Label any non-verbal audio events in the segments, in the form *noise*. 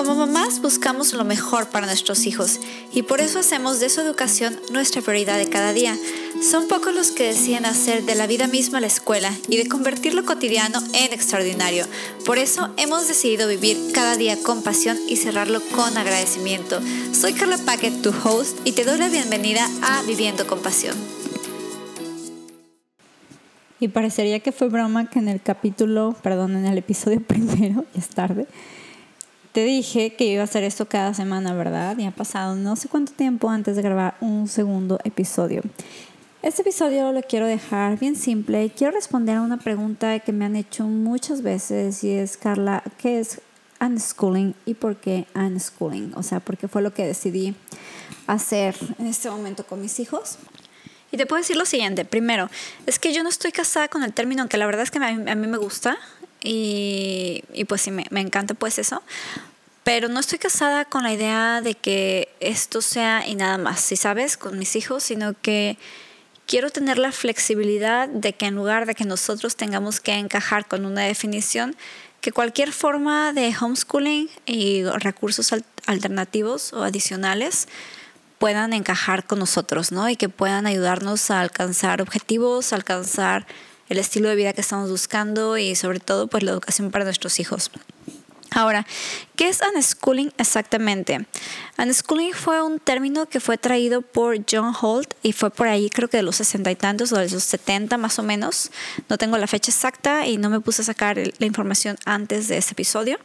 Como mamás buscamos lo mejor para nuestros hijos y por eso hacemos de su educación nuestra prioridad de cada día. Son pocos los que deciden hacer de la vida misma la escuela y de convertir lo cotidiano en extraordinario. Por eso hemos decidido vivir cada día con pasión y cerrarlo con agradecimiento. Soy Carla Paquet, tu host, y te doy la bienvenida a Viviendo con Pasión. Y parecería que fue broma que en el capítulo, perdón, en el episodio *laughs* primero, ya es tarde, te dije que iba a hacer esto cada semana, ¿verdad? Y ha pasado no sé cuánto tiempo antes de grabar un segundo episodio. Este episodio lo quiero dejar bien simple quiero responder a una pregunta que me han hecho muchas veces y es, Carla, ¿qué es unschooling y por qué unschooling? O sea, ¿por qué fue lo que decidí hacer en este momento con mis hijos. Y te puedo decir lo siguiente, primero, es que yo no estoy casada con el término, aunque la verdad es que a mí, a mí me gusta, y, y pues sí, me, me, encanta pues eso. Pero no estoy casada con la idea de que esto sea y nada más, si sabes, con mis hijos, sino que quiero tener la flexibilidad de que en lugar de que nosotros tengamos que encajar con una definición, que cualquier forma de homeschooling y recursos alternativos o adicionales puedan encajar con nosotros, ¿no? Y que puedan ayudarnos a alcanzar objetivos, alcanzar el estilo de vida que estamos buscando y sobre todo pues la educación para nuestros hijos. Ahora, ¿qué es unschooling exactamente? Unschooling fue un término que fue traído por John Holt y fue por ahí creo que de los sesenta y tantos o de los setenta más o menos. No tengo la fecha exacta y no me puse a sacar la información antes de este episodio,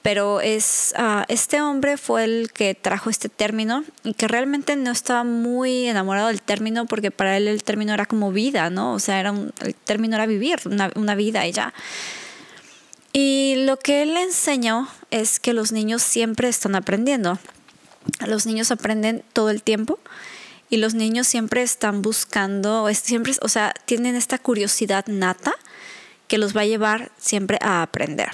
pero es, uh, este hombre fue el que trajo este término y que realmente no estaba muy enamorado del término porque para él el término era como vida, ¿no? O sea, era un, el término era vivir una, una vida y ya. Y lo que él enseñó es que los niños siempre están aprendiendo. Los niños aprenden todo el tiempo y los niños siempre están buscando, siempre, o sea, tienen esta curiosidad nata que los va a llevar siempre a aprender.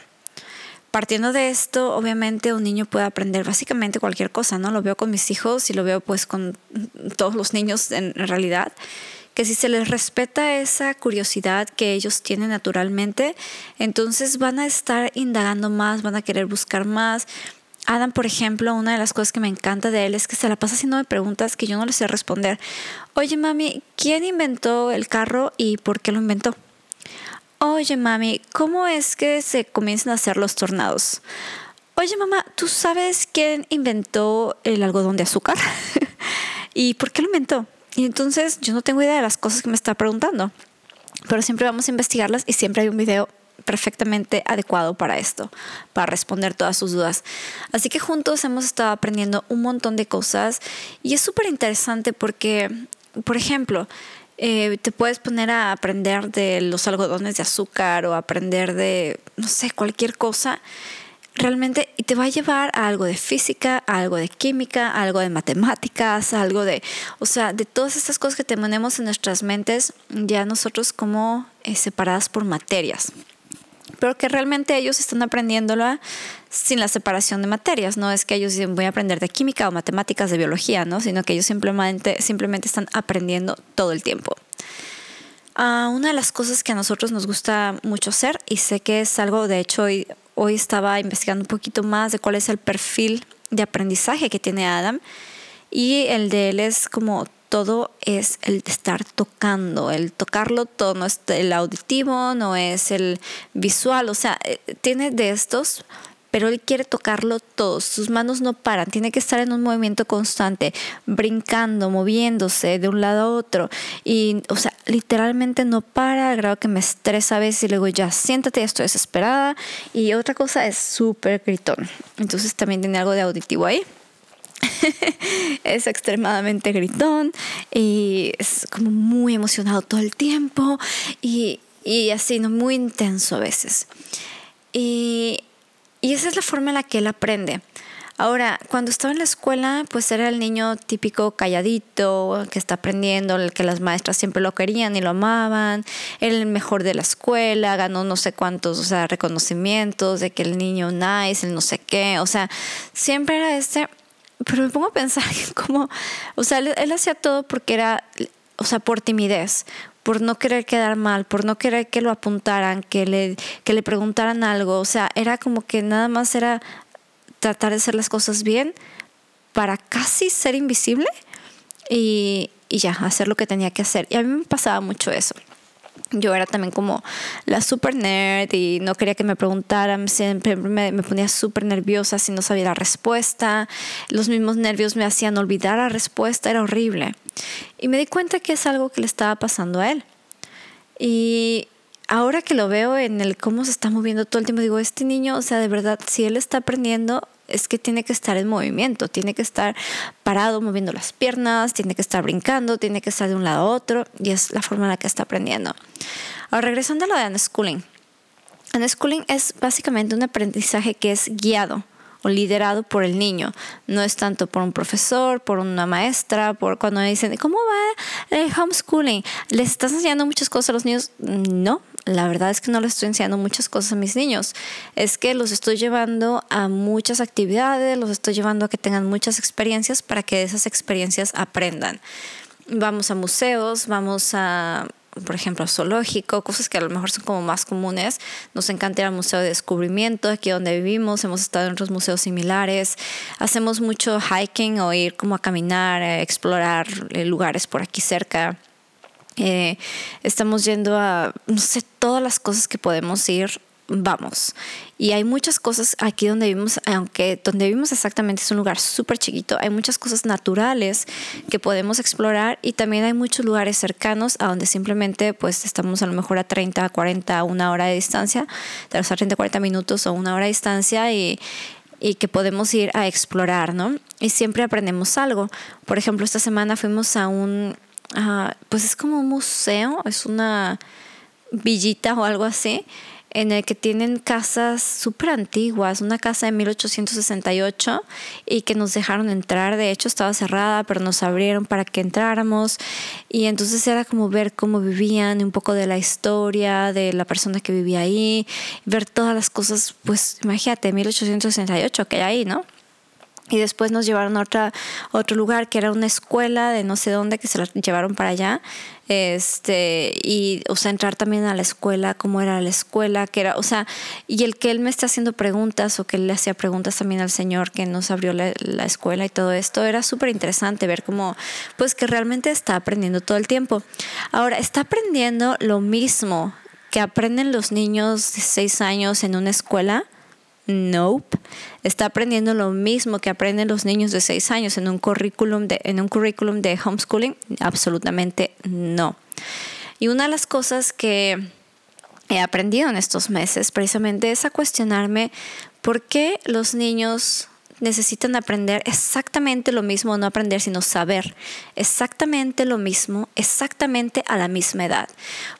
Partiendo de esto, obviamente un niño puede aprender básicamente cualquier cosa, ¿no? Lo veo con mis hijos y lo veo pues con todos los niños en realidad, que si se les respeta esa curiosidad que ellos tienen naturalmente, entonces van a estar indagando más, van a querer buscar más. Adam, por ejemplo, una de las cosas que me encanta de él es que se la pasa haciendo preguntas que yo no le sé responder. Oye, mami, ¿quién inventó el carro y por qué lo inventó? Oye, mami, ¿cómo es que se comienzan a hacer los tornados? Oye, mamá, ¿tú sabes quién inventó el algodón de azúcar? *laughs* ¿Y por qué lo inventó? Y entonces yo no tengo idea de las cosas que me está preguntando, pero siempre vamos a investigarlas y siempre hay un video perfectamente adecuado para esto, para responder todas sus dudas. Así que juntos hemos estado aprendiendo un montón de cosas y es súper interesante porque, por ejemplo, eh, te puedes poner a aprender de los algodones de azúcar o aprender de, no sé, cualquier cosa realmente y te va a llevar a algo de física, a algo de química, a algo de matemáticas, a algo de, o sea, de todas estas cosas que tenemos en nuestras mentes ya nosotros como eh, separadas por materias. Pero que realmente ellos están aprendiéndolo sin la separación de materias, no es que ellos dicen voy a aprender de química o matemáticas, de biología, ¿no? sino que ellos simplemente, simplemente están aprendiendo todo el tiempo. Uh, una de las cosas que a nosotros nos gusta mucho hacer, y sé que es algo, de hecho, hoy, hoy estaba investigando un poquito más de cuál es el perfil de aprendizaje que tiene Adam, y el de él es como todo es el estar tocando, el tocarlo todo, no es el auditivo, no es el visual, o sea, eh, tiene de estos pero él quiere tocarlo todo, sus manos no paran, tiene que estar en un movimiento constante, brincando, moviéndose de un lado a otro y, o sea, literalmente no para, grado que me estresa a veces y luego ya siéntate, estoy desesperada y otra cosa es súper gritón, entonces también tiene algo de auditivo ahí. *laughs* es extremadamente gritón y es como muy emocionado todo el tiempo y, y así, ¿no? Muy intenso a veces. Y y esa es la forma en la que él aprende. Ahora, cuando estaba en la escuela, pues era el niño típico calladito, que está aprendiendo, el que las maestras siempre lo querían y lo amaban, el mejor de la escuela, ganó no sé cuántos, o sea, reconocimientos de que el niño nice, el no sé qué, o sea, siempre era este, pero me pongo a pensar *laughs* como, o sea, él, él hacía todo porque era, o sea, por timidez, por no querer quedar mal, por no querer que lo apuntaran, que le, que le preguntaran algo. O sea, era como que nada más era tratar de hacer las cosas bien para casi ser invisible y, y ya, hacer lo que tenía que hacer. Y a mí me pasaba mucho eso yo era también como la super nerd y no quería que me preguntaran, siempre me, me ponía súper nerviosa si no sabía la respuesta, los mismos nervios me hacían olvidar la respuesta, era horrible. Y me di cuenta que es algo que le estaba pasando a él. Y ahora que lo veo en el cómo se está moviendo todo el tiempo, digo, este niño, o sea, de verdad, si él está aprendiendo, es que tiene que estar en movimiento, tiene que estar parado moviendo las piernas, tiene que estar brincando, tiene que estar de un lado a otro y es la forma en la que está aprendiendo. Ahora, regresando a lo de unschooling. Unschooling es básicamente un aprendizaje que es guiado o liderado por el niño. No es tanto por un profesor, por una maestra, por cuando dicen, ¿cómo va el homeschooling? ¿Les estás enseñando muchas cosas a los niños? No, la verdad es que no les estoy enseñando muchas cosas a mis niños. Es que los estoy llevando a muchas actividades, los estoy llevando a que tengan muchas experiencias para que de esas experiencias aprendan. Vamos a museos, vamos a por ejemplo, zoológico, cosas que a lo mejor son como más comunes. Nos encanta ir al Museo de Descubrimiento, aquí donde vivimos, hemos estado en otros museos similares. Hacemos mucho hiking o ir como a caminar, a explorar eh, lugares por aquí cerca. Eh, estamos yendo a, no sé, todas las cosas que podemos ir, vamos. Y hay muchas cosas aquí donde vivimos, aunque donde vivimos exactamente es un lugar súper chiquito, hay muchas cosas naturales que podemos explorar y también hay muchos lugares cercanos a donde simplemente pues estamos a lo mejor a 30, 40, una hora de distancia, de los 30, 40 minutos o una hora de distancia y, y que podemos ir a explorar, ¿no? Y siempre aprendemos algo. Por ejemplo, esta semana fuimos a un pues es como un museo, es una villita o algo así, en el que tienen casas súper antiguas, una casa de 1868 y que nos dejaron entrar, de hecho estaba cerrada, pero nos abrieron para que entráramos y entonces era como ver cómo vivían, un poco de la historia de la persona que vivía ahí, ver todas las cosas, pues imagínate, 1868 que hay ahí, ¿no? Y después nos llevaron a otra, otro lugar que era una escuela de no sé dónde que se la llevaron para allá. Este, y, o sea, entrar también a la escuela, cómo era la escuela, que era, o sea, y el que él me está haciendo preguntas o que él le hacía preguntas también al Señor que nos abrió la, la escuela y todo esto, era súper interesante ver cómo, pues que realmente está aprendiendo todo el tiempo. Ahora, está aprendiendo lo mismo que aprenden los niños de seis años en una escuela Nope. Está aprendiendo lo mismo que aprenden los niños de 6 años en un currículum de, en un currículum de homeschooling. Absolutamente no. Y una de las cosas que he aprendido en estos meses precisamente es a cuestionarme por qué los niños necesitan aprender exactamente lo mismo, no aprender, sino saber exactamente lo mismo, exactamente a la misma edad.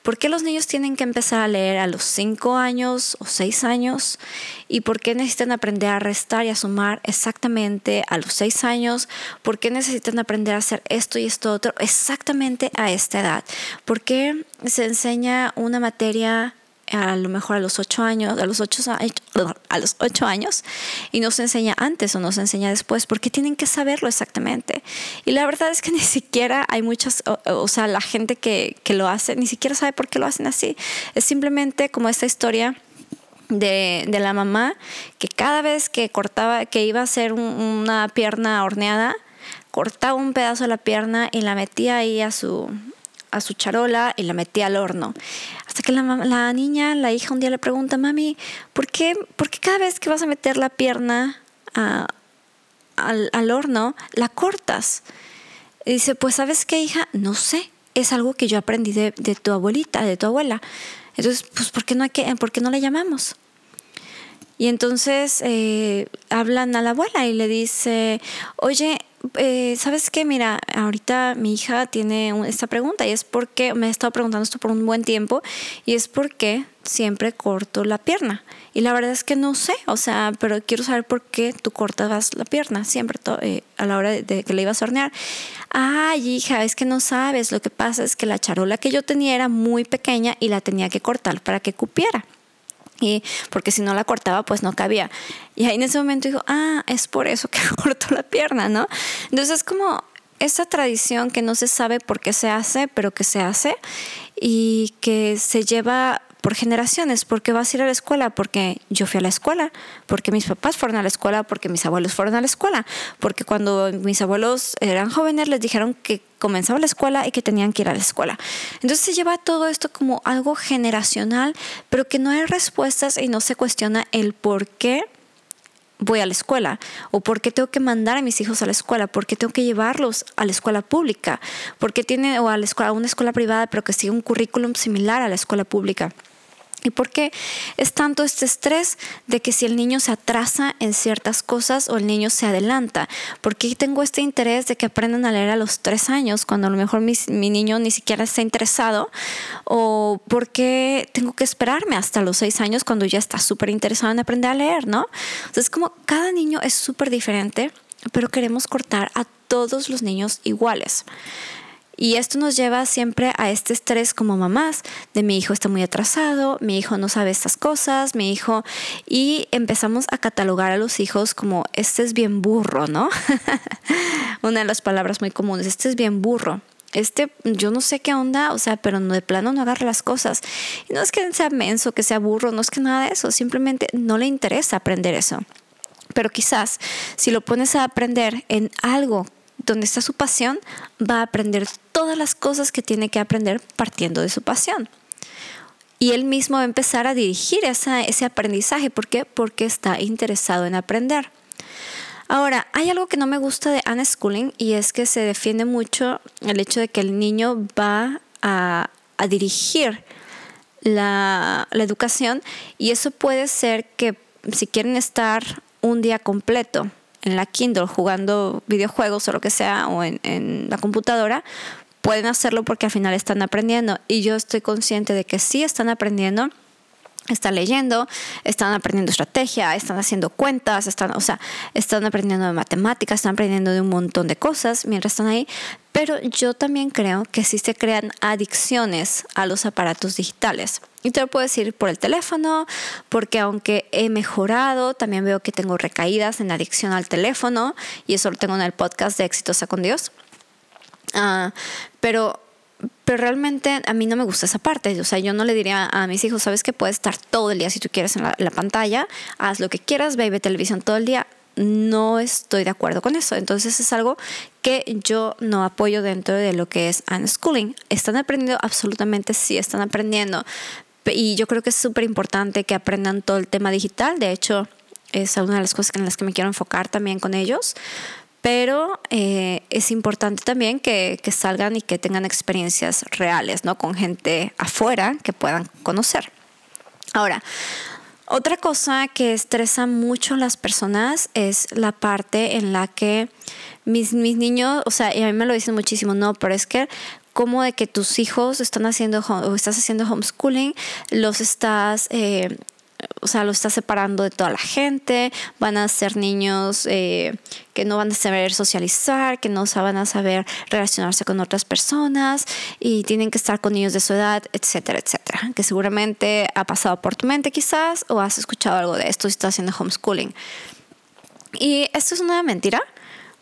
¿Por qué los niños tienen que empezar a leer a los 5 años o 6 años? ¿Y por qué necesitan aprender a restar y a sumar exactamente a los 6 años? ¿Por qué necesitan aprender a hacer esto y esto otro exactamente a esta edad? ¿Por qué se enseña una materia a lo mejor a los ocho años, a los ocho, a los ocho años, y no se enseña antes o no se enseña después, porque tienen que saberlo exactamente. Y la verdad es que *laughs* ni siquiera hay muchas, o, sea, la gente que, que, lo hace, ni siquiera sabe por qué lo hacen así. Es simplemente como esta historia. De, de la mamá que cada vez que cortaba, que iba a hacer una pierna horneada, cortaba un pedazo de la pierna y la metía ahí a su, a su charola y la metía al horno. Hasta que la, niña, la hija, un día le pregunta, mami, ¿por qué, ¿por qué cada vez que vas a meter la pierna al, al, horno, la cortas? Y dice, pues sabes qué, hija, no sé, es algo que yo aprendí de, de tu abuelita, de tu abuela. Entonces, pues, ¿por qué no, hay que, ¿por qué no le llamamos? Y entonces eh, hablan a la abuela y le dice, oye, eh, ¿sabes qué? Mira, ahorita mi hija tiene esta pregunta y es porque me ha estado preguntando esto por un buen tiempo y es porque siempre corto la pierna. Y la verdad es que no sé, o sea, pero quiero saber por qué tú cortabas la pierna siempre eh, a la hora de, que le ibas a hornear. Ay, hija, es que no sabes, lo que pasa es que la charola que yo tenía era muy pequeña y la tenía que cortar para que cupiera y porque si no la cortaba pues no cabía. Y ahí en ese momento digo, ah, es por eso que *laughs* corto la pierna, ¿no? Entonces es como esa tradición que no se sabe por qué se hace, pero que se hace y que se lleva por generaciones, porque vas a ir a la escuela, porque yo fui a la escuela, porque mis papás fueron a la escuela, porque mis abuelos fueron a la escuela, porque cuando mis abuelos eran jóvenes les dijeron que comenzaba la escuela y que tenían que ir a la escuela. Entonces se lleva todo esto como algo generacional, pero que no hay respuestas y no se cuestiona el por qué voy a la escuela o por qué tengo que mandar a mis hijos a la escuela, por qué tengo que llevarlos a la escuela pública, por qué tiene o a la escuela a una escuela privada pero que sigue un currículum similar a la escuela pública. ¿Y por qué es tanto este estrés de que si el niño se atrasa en ciertas cosas o el niño se adelanta? ¿Por qué tengo este interés de que aprendan a leer a los tres años cuando a lo mejor mi, mi niño ni siquiera está interesado? ¿O por qué tengo que esperarme hasta los seis años cuando ya está súper interesado en aprender a leer? ¿no? Entonces, como cada niño es súper diferente, pero queremos cortar a todos los niños iguales. Y esto nos lleva siempre a este estrés como mamás, de mi hijo está muy atrasado, mi hijo no sabe estas cosas, mi hijo... Y empezamos a catalogar a los hijos como, este es bien burro, ¿no? *laughs* Una de las palabras muy comunes, este es bien burro este, yo no sé qué onda, o sea, pero de plano no agarra las cosas. Y no es que sea menso, que sea burro, no es que nada de eso, simplemente no le interesa aprender eso. Pero quizás si lo pones a aprender en algo donde está su pasión, va a aprender todas las cosas que tiene que aprender partiendo de su pasión. Y él mismo va a empezar a dirigir ese aprendizaje. ¿Por qué? Porque está interesado en aprender. Ahora, hay algo que no me gusta de unschooling y es que se defiende mucho el hecho de que el niño va a, dirigir la, la educación y eso puede ser que si quieren estar un día completo en la Kindle jugando videojuegos o lo que sea, o en, en la computadora, pueden hacerlo porque al final están aprendiendo. Y yo estoy consciente de que sí están aprendiendo están leyendo, están aprendiendo estrategia, están haciendo cuentas, están, o sea, están aprendiendo de matemáticas, están aprendiendo de un montón de cosas mientras están ahí. Pero yo también creo que sí se crean adicciones a los aparatos digitales. Y te lo puedo decir por el teléfono, porque aunque he mejorado, también veo que tengo recaídas en adicción al teléfono, y eso lo tengo en el podcast de Exitosa con Dios. Ah, pero pero realmente a mí no me gusta esa parte. O sea, yo no le diría a mis hijos, sabes que puedes estar todo el día si tú quieres en la, pantalla, haz lo que quieras, ve, ve televisión todo el día. No estoy de acuerdo con eso. Entonces es algo que yo no apoyo dentro de lo que es unschooling. ¿Están aprendiendo? Absolutamente sí, están aprendiendo. Y yo creo que es súper importante que aprendan todo el tema digital. De hecho, es una de las cosas en las que me quiero enfocar también con ellos pero eh, es importante también que, salgan y que tengan experiencias reales, ¿no? Con gente afuera que puedan conocer. Ahora, otra cosa que estresa mucho a las personas es la parte en la que mis, mis niños, o sea, y a mí me lo dicen muchísimo, no, pero es que como de que tus hijos están haciendo o estás haciendo homeschooling, los estás eh, o sea, lo está separando de toda la gente, van a ser niños eh, que no van a saber socializar, que no van a saber relacionarse con otras personas y tienen que estar con niños de su edad, etcétera, etcétera. Que seguramente ha pasado por tu mente quizás o has escuchado algo de esto si estás haciendo homeschooling. Y esto es una mentira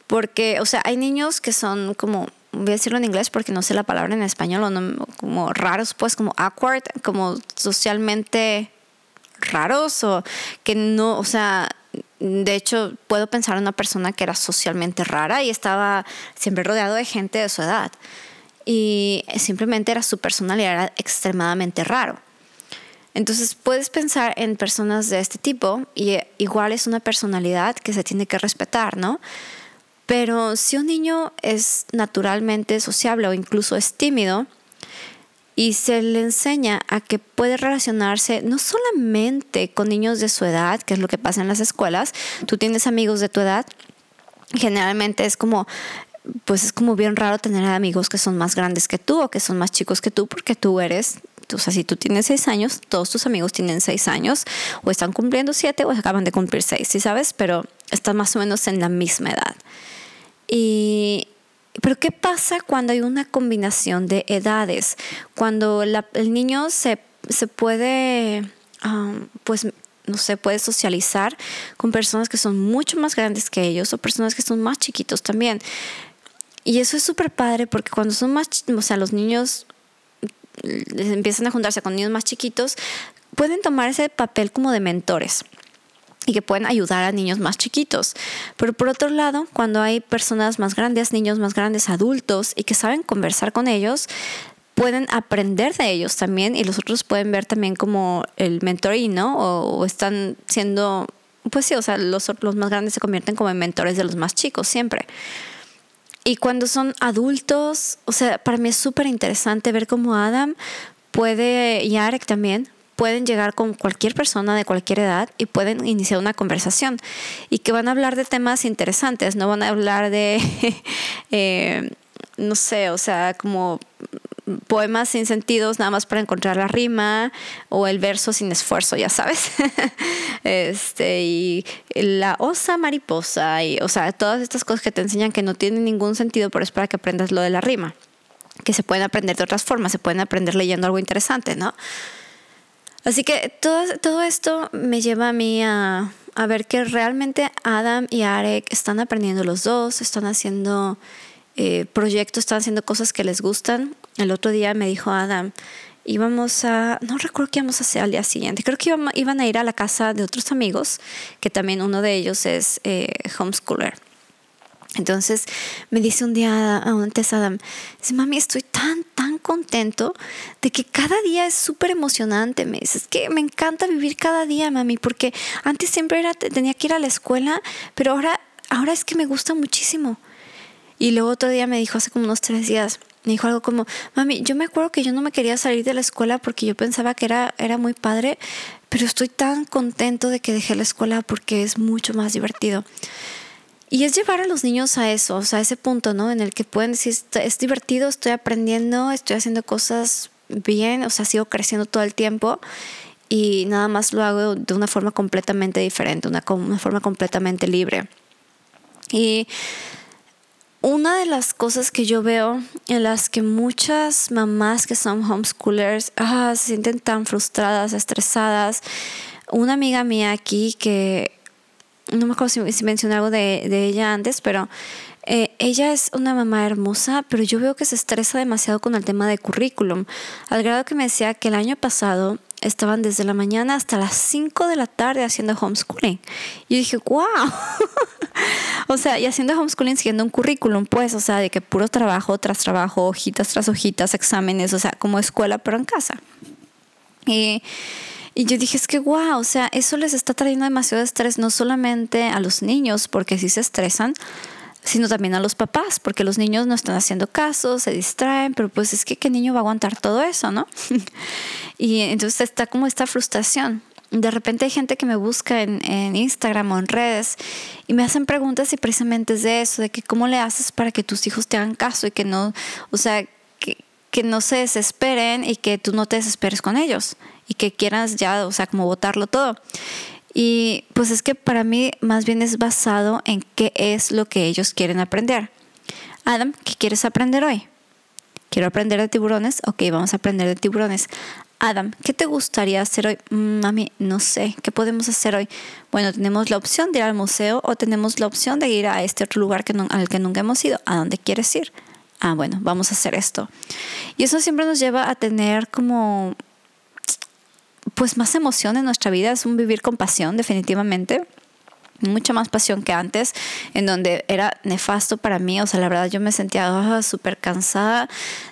porque, o sea, hay niños que son como voy a decirlo en inglés porque no sé la palabra en español, o no, como raros, pues como awkward, como socialmente raros o que no, o sea, de hecho puedo pensar en una persona que era socialmente rara y estaba siempre rodeado de gente de su edad y simplemente era su personalidad extremadamente raro. Entonces puedes pensar en personas de este tipo y igual es una personalidad que se tiene que respetar, ¿no? Pero si un niño es naturalmente sociable o incluso es tímido, y se le enseña a que puede relacionarse no solamente con niños de su edad, que es lo que pasa en las escuelas, tú tienes amigos de tu edad, generalmente es como pues es como bien raro tener amigos que son más grandes que tú o que son más chicos que tú porque tú eres o sea, si tú tienes seis años, todos tus amigos tienen seis años, o están cumpliendo siete o acaban de cumplir seis, ¿sí sabes? Pero están más o menos en la misma edad. Y pero ¿qué pasa cuando hay una combinación de edades? Cuando el niño se, se puede, pues, no sé, puede socializar con personas que son mucho más grandes que ellos o personas que son más chiquitos también. Y eso es súper padre porque cuando son más, o sea, los niños empiezan a juntarse con niños más chiquitos, pueden tomar ese papel como de mentores y que pueden ayudar a niños más chiquitos. Pero por otro lado, cuando hay personas más grandes, niños más grandes, adultos, y que saben conversar con ellos, pueden aprender de ellos también y los otros pueden ver también como el mentoring, ¿no? O, están siendo, pues sí, o sea, los, los más grandes se convierten como en mentores de los más chicos siempre. Y cuando son adultos, o sea, para mí es súper interesante ver cómo Adam puede, y Arek también, pueden llegar con cualquier persona de cualquier edad y pueden iniciar una conversación y que van a hablar de temas interesantes, no van a hablar de, *laughs* eh, no sé, o sea, como poemas sin sentidos nada más para encontrar la rima o el verso sin esfuerzo, ya sabes. *laughs* este, y la osa mariposa, y, o sea, todas estas cosas que te enseñan que no tienen ningún sentido, pero es para que aprendas lo de la rima, que se pueden aprender de otras formas, se pueden aprender leyendo algo interesante, ¿no? Así que todo, todo esto me lleva a mí a, ver que realmente Adam y Arek están aprendiendo los dos, están haciendo eh, proyectos, están haciendo cosas que les gustan. El otro día me dijo Adam, íbamos a, no recuerdo qué íbamos a hacer al día siguiente, creo que iban, a ir a la casa de otros amigos, que también uno de ellos es eh, homeschooler. Entonces me dice un día antes Adam, dice, mami, estoy tan, tan contento de que cada día es súper emocionante. Me dice, es que me encanta vivir cada día, mami, porque antes siempre era, tenía que ir a la escuela, pero ahora, ahora es que me gusta muchísimo. Y luego otro día me dijo, hace como unos tres días, me dijo algo como, mami, yo me acuerdo que yo no me quería salir de la escuela porque yo pensaba que era, era muy padre, pero estoy tan contento de que dejé la escuela porque es mucho más divertido. Y es llevar a los niños a eso, o sea, a ese punto, ¿no? En el que pueden decir, es divertido, estoy aprendiendo, estoy haciendo cosas bien, o sea, sigo creciendo todo el tiempo y nada más lo hago de una forma completamente diferente, una, una forma completamente libre. Y una de las cosas que yo veo en las que muchas mamás que son homeschoolers ah, se sienten tan frustradas, estresadas, una amiga mía aquí que no me acuerdo si, mencioné algo de, ella antes, pero eh, ella es una mamá hermosa, pero yo veo que se estresa demasiado con el tema de currículum, al grado que me decía que el año pasado estaban desde la mañana hasta las 5 de la tarde haciendo homeschooling. Y yo dije, wow. *laughs* o sea, y haciendo homeschooling siguiendo un currículum, pues, o sea, de que puro trabajo tras trabajo, hojitas tras hojitas, exámenes, o sea, como escuela, pero en casa. Y y yo dije, es que wow, o sea, eso les está trayendo demasiado estrés, no solamente a los niños, porque sí se estresan, sino también a los papás, porque los niños no están haciendo caso, se distraen, pero pues es que qué niño va a aguantar todo eso, ¿no? *laughs* y entonces está como esta frustración. De repente hay gente que me busca en, en, Instagram o en redes y me hacen preguntas y precisamente es de eso, de que cómo le haces para que tus hijos te hagan caso y que no, o sea, que, no se desesperen y que tú no te desesperes con ellos y que quieras ya, o sea, como votarlo todo. Y pues es que para mí más bien es basado en qué es lo que ellos quieren aprender. Adam, ¿qué quieres aprender hoy? Quiero aprender de tiburones. Ok, vamos a aprender de tiburones. Adam, ¿qué te gustaría hacer hoy? Mm, mami, no sé, ¿qué podemos hacer hoy? Bueno, tenemos la opción de ir al museo o tenemos la opción de ir a este otro lugar que al que nunca hemos ido. ¿A dónde quieres ir? Ah, bueno, vamos a hacer esto. Y eso siempre nos lleva a tener como pues más emoción en nuestra vida, es un vivir con pasión definitivamente mucha más pasión que antes, en donde era nefasto para mí, o sea, la verdad yo me sentía ah, súper cansada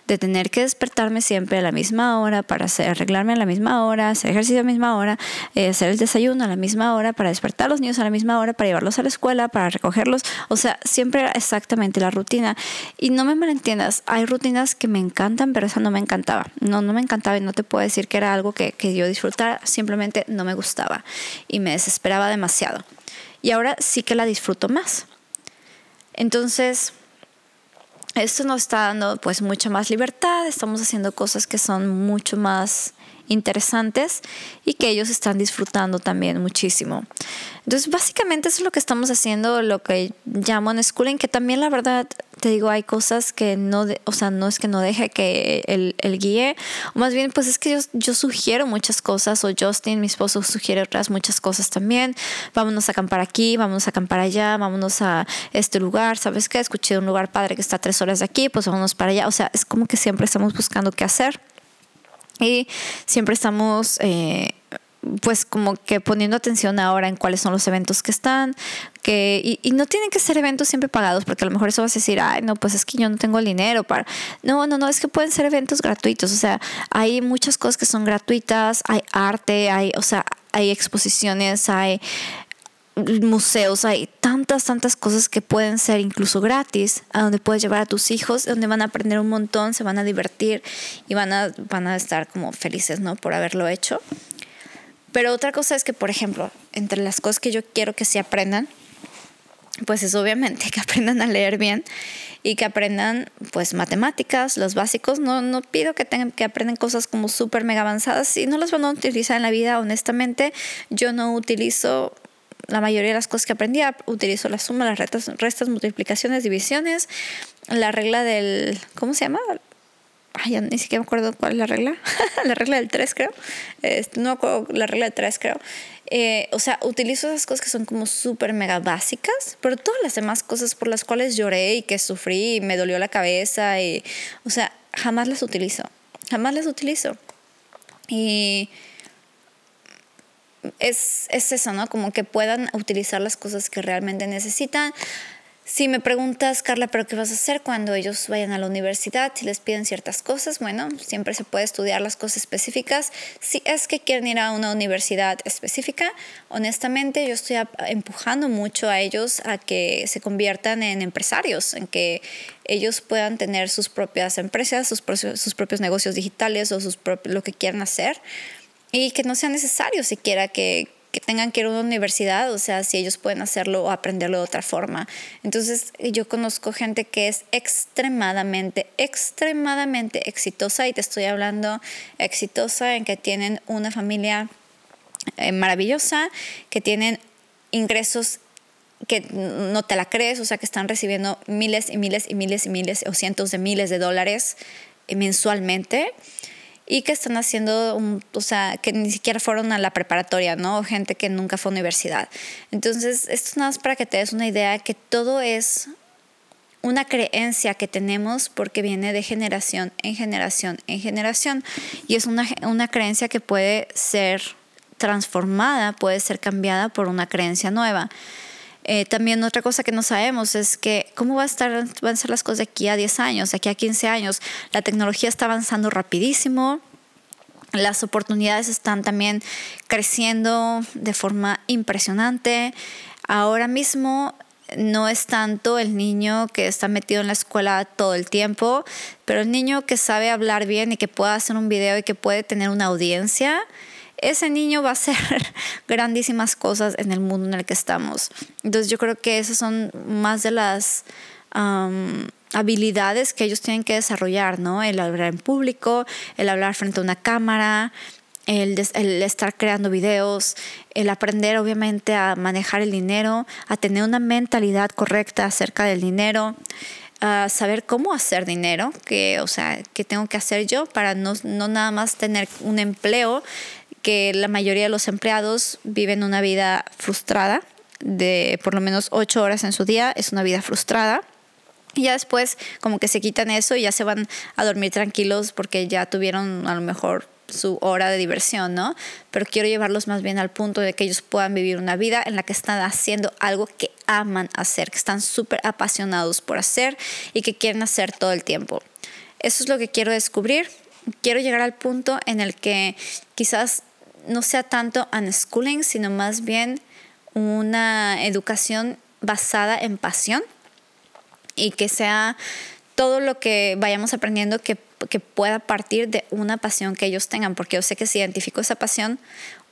de tener que despertarme siempre a la misma hora para hacer, arreglarme a la misma hora, hacer ejercicio a la misma hora, eh, hacer el desayuno a la misma hora, para despertar a los niños a la misma hora, para llevarlos a la escuela, para recogerlos, o sea, siempre era exactamente la rutina. Y no me malentiendas, hay rutinas que me encantan, pero esa no me encantaba, no, no me encantaba y no te puedo decir que era algo que, que yo disfrutara, simplemente no me gustaba y me desesperaba demasiado y ahora sí que la disfruto más. Entonces, esto nos está dando pues mucha más libertad, estamos haciendo cosas que son mucho más interesantes y que ellos están disfrutando también muchísimo. Entonces, básicamente eso es lo que estamos haciendo, lo que llamo en schooling, que también la verdad, te digo, hay cosas que no, o sea, no es que no deje que el, el guíe, o más bien, pues es que yo, yo, sugiero muchas cosas, o Justin, mi esposo, sugiere otras muchas cosas también. Vámonos a acampar aquí, vámonos a acampar allá, vámonos a este lugar, ¿sabes qué? Escuché un lugar padre que está a tres horas de aquí, pues vámonos para allá. O sea, es como que siempre estamos buscando qué hacer. Y siempre estamos... Eh, pues como que poniendo atención ahora en cuáles son los eventos que están, que, y, no tienen que ser eventos siempre pagados, porque a lo mejor eso vas a decir, ay, no, pues es que yo no tengo el dinero para... No, no, no, es que pueden ser eventos gratuitos, o sea, hay muchas cosas que son gratuitas, hay arte, hay, o sea, hay exposiciones, hay museos, hay tantas, tantas cosas que pueden ser incluso gratis, a donde puedes llevar a tus hijos, donde van a aprender un montón, se van a divertir y van a, van a estar como felices, ¿no? Por haberlo hecho. Pero otra cosa es que, por ejemplo, entre las cosas que yo quiero que sí aprendan, pues es obviamente *laughs* que aprendan a leer bien y que aprendan pues matemáticas, los básicos. No, no pido que tengan que aprendan cosas como súper mega avanzadas. Si no las van a utilizar en la vida, honestamente, yo no utilizo la mayoría de las cosas que aprendí. Utilizo la suma, las restas multiplicaciones, divisiones, la regla del, ¿cómo se llama? Ay, ya ni siquiera me acuerdo cuál es la regla, *laughs* la regla del 3 creo, este, no me acuerdo la regla del 3 creo. Eh, o sea, utilizo esas cosas que son como súper mega básicas, pero todas las demás cosas por las cuales lloré y que sufrí y me dolió la cabeza y, o sea, jamás las utilizo, jamás las utilizo. Y es, es eso, ¿no? Como que puedan utilizar las cosas que realmente necesitan. Si me preguntas, Carla, ¿pero qué vas a hacer cuando ellos vayan a la universidad? Si les piden ciertas cosas, bueno, siempre se puede estudiar las cosas específicas. Si es que quieren ir a una universidad específica, honestamente yo estoy empujando mucho a ellos a que se conviertan en empresarios, en que ellos puedan tener sus propias empresas, sus, sus propios negocios digitales o sus lo que quieran hacer y que no sea necesario siquiera que, que tengan que ir a una universidad, o sea, si ellos pueden hacerlo o aprenderlo de otra forma. Entonces, yo conozco gente que es extremadamente, extremadamente exitosa y te estoy hablando exitosa en que tienen una familia eh, maravillosa, que tienen ingresos que no te la crees, o sea, que están recibiendo miles y miles y miles y miles o cientos de miles de dólares eh, mensualmente y que están haciendo, o sea, que ni siquiera fueron a la preparatoria, ¿no? Gente que nunca fue a universidad. Entonces, esto es nada más para que te des una idea que todo es una creencia que tenemos porque viene de generación en generación en generación y es una, una creencia que puede ser transformada, puede ser cambiada por una creencia nueva. Eh, también otra cosa que no sabemos es que cómo va a estar, van las cosas de aquí a 10 años, de aquí a 15 años. La tecnología está avanzando rapidísimo, las oportunidades están también creciendo de forma impresionante. Ahora mismo no es tanto el niño que está metido en la escuela todo el tiempo, pero el niño que sabe hablar bien y que puede hacer un video y que puede tener una audiencia, ese niño va a hacer *laughs* grandísimas cosas en el mundo en el que estamos. Entonces yo creo que esas son más de las habilidades que ellos tienen que desarrollar, ¿no? El hablar en público, el hablar frente a una cámara, el, estar creando videos, el aprender obviamente a manejar el dinero, a tener una mentalidad correcta acerca del dinero, a saber cómo hacer dinero, que, o sea, qué tengo que hacer yo para no, no nada más tener un empleo, que la mayoría de los empleados viven una vida frustrada de por lo menos ocho horas en su día, es una vida frustrada. Y ya después como que se quitan eso y ya se van a dormir tranquilos porque ya tuvieron a lo mejor su hora de diversión, ¿no? Pero quiero llevarlos más bien al punto de que ellos puedan vivir una vida en la que están haciendo algo que aman hacer, que están súper apasionados por hacer y que quieren hacer todo el tiempo. Eso es lo que quiero descubrir. Quiero llegar al punto en el que quizás no sea tanto unschooling, sino más bien una educación basada en pasión y que sea todo lo que vayamos aprendiendo que, que pueda partir de una pasión que ellos tengan, porque yo sé que si identifico esa pasión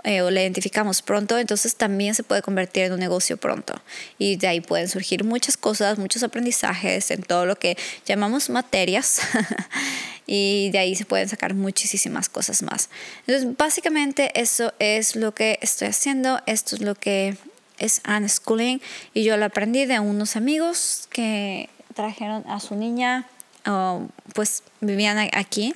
eh, o la identificamos pronto, entonces también se puede convertir en un negocio pronto. Y de ahí pueden surgir muchas cosas, muchos aprendizajes en todo lo que llamamos materias. *laughs* y de ahí se pueden sacar muchísimas cosas más. Entonces, básicamente eso es lo que estoy haciendo, esto es lo que es unschooling y yo lo aprendí de unos amigos que trajeron a su niña, pues vivían aquí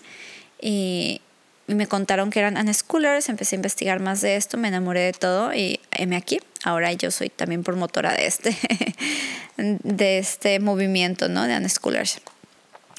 me contaron que eran unschoolers, empecé a investigar más de esto, me enamoré de todo y me aquí. Ahora yo soy también promotora de este, *laughs* de este movimiento ¿no? de unschoolers.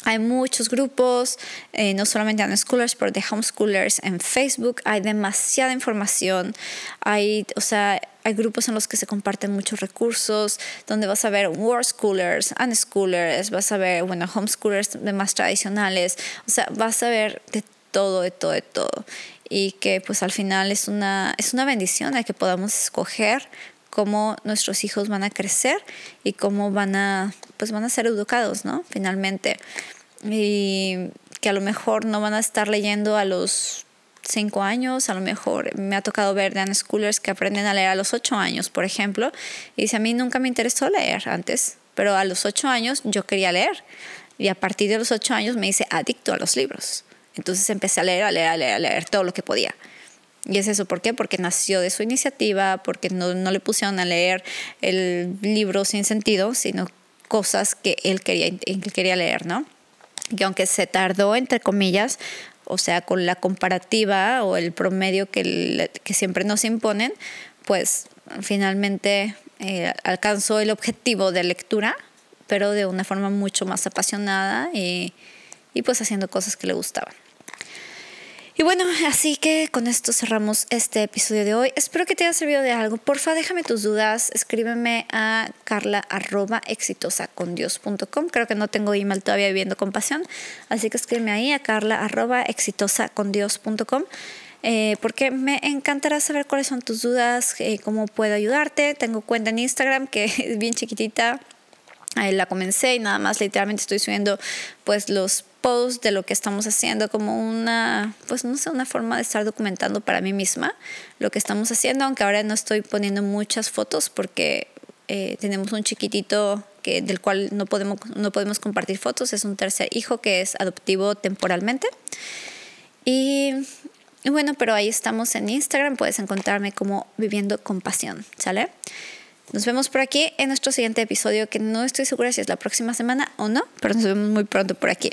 Hay muchos grupos, eh, no solamente de unschoolers, pero de homeschoolers en Facebook. Hay demasiada información. Hay, o sea, hay grupos en los que se comparten muchos recursos, donde vas a ver world schoolers, unschoolers, vas a ver, bueno, homeschoolers de más tradicionales. O sea, vas a ver de todo, de todo, de todo. Y que pues al final es una, es una bendición de que podamos escoger cómo nuestros hijos van a crecer y cómo van a, pues van a ser educados, ¿no? Finalmente y que a lo mejor no van a estar leyendo a los cinco años, a lo mejor me ha tocado ver de schoolers que aprenden a leer a los ocho años, por ejemplo, y dice, a mí nunca me interesó leer antes, pero a los ocho años yo quería leer, y a partir de los ocho años me hice adicto a los libros. Entonces empecé a leer, a leer, a leer, a leer todo lo que podía. Y es eso, ¿por qué? Porque nació de su iniciativa, porque no, no le pusieron a leer el libro sin sentido, sino cosas que él quería, él quería leer, ¿no? que aunque se tardó, entre comillas, o sea, con la comparativa o el promedio que, que siempre nos imponen, pues finalmente eh, alcanzó el objetivo de lectura, pero de una forma mucho más apasionada y, y pues haciendo cosas que le gustaban. Y bueno, así que con esto cerramos este episodio de hoy. Espero que te haya servido de algo. Porfa, déjame tus dudas. Escríbeme a carla arroba Creo que no tengo email todavía viviendo con pasión. Así que escríbeme ahí a carla arroba eh, porque me encantará saber cuáles son tus dudas, eh, cómo puedo ayudarte. Tengo cuenta en Instagram que *laughs* es bien chiquitita. Ahí la comencé y nada más literalmente estoy subiendo pues los post de lo que estamos haciendo como una, pues no sé, una forma de estar documentando para mí misma lo que estamos haciendo, aunque ahora no estoy poniendo muchas fotos porque eh, tenemos un chiquitito que, del cual no podemos, no podemos compartir fotos, es un tercer hijo que es adoptivo temporalmente. Y bueno, pero ahí estamos en Instagram, puedes encontrarme como viviendo con pasión, ¿sale? Nos vemos por aquí en nuestro siguiente episodio, que no estoy segura si es la próxima semana o no, pero nos vemos muy pronto por aquí.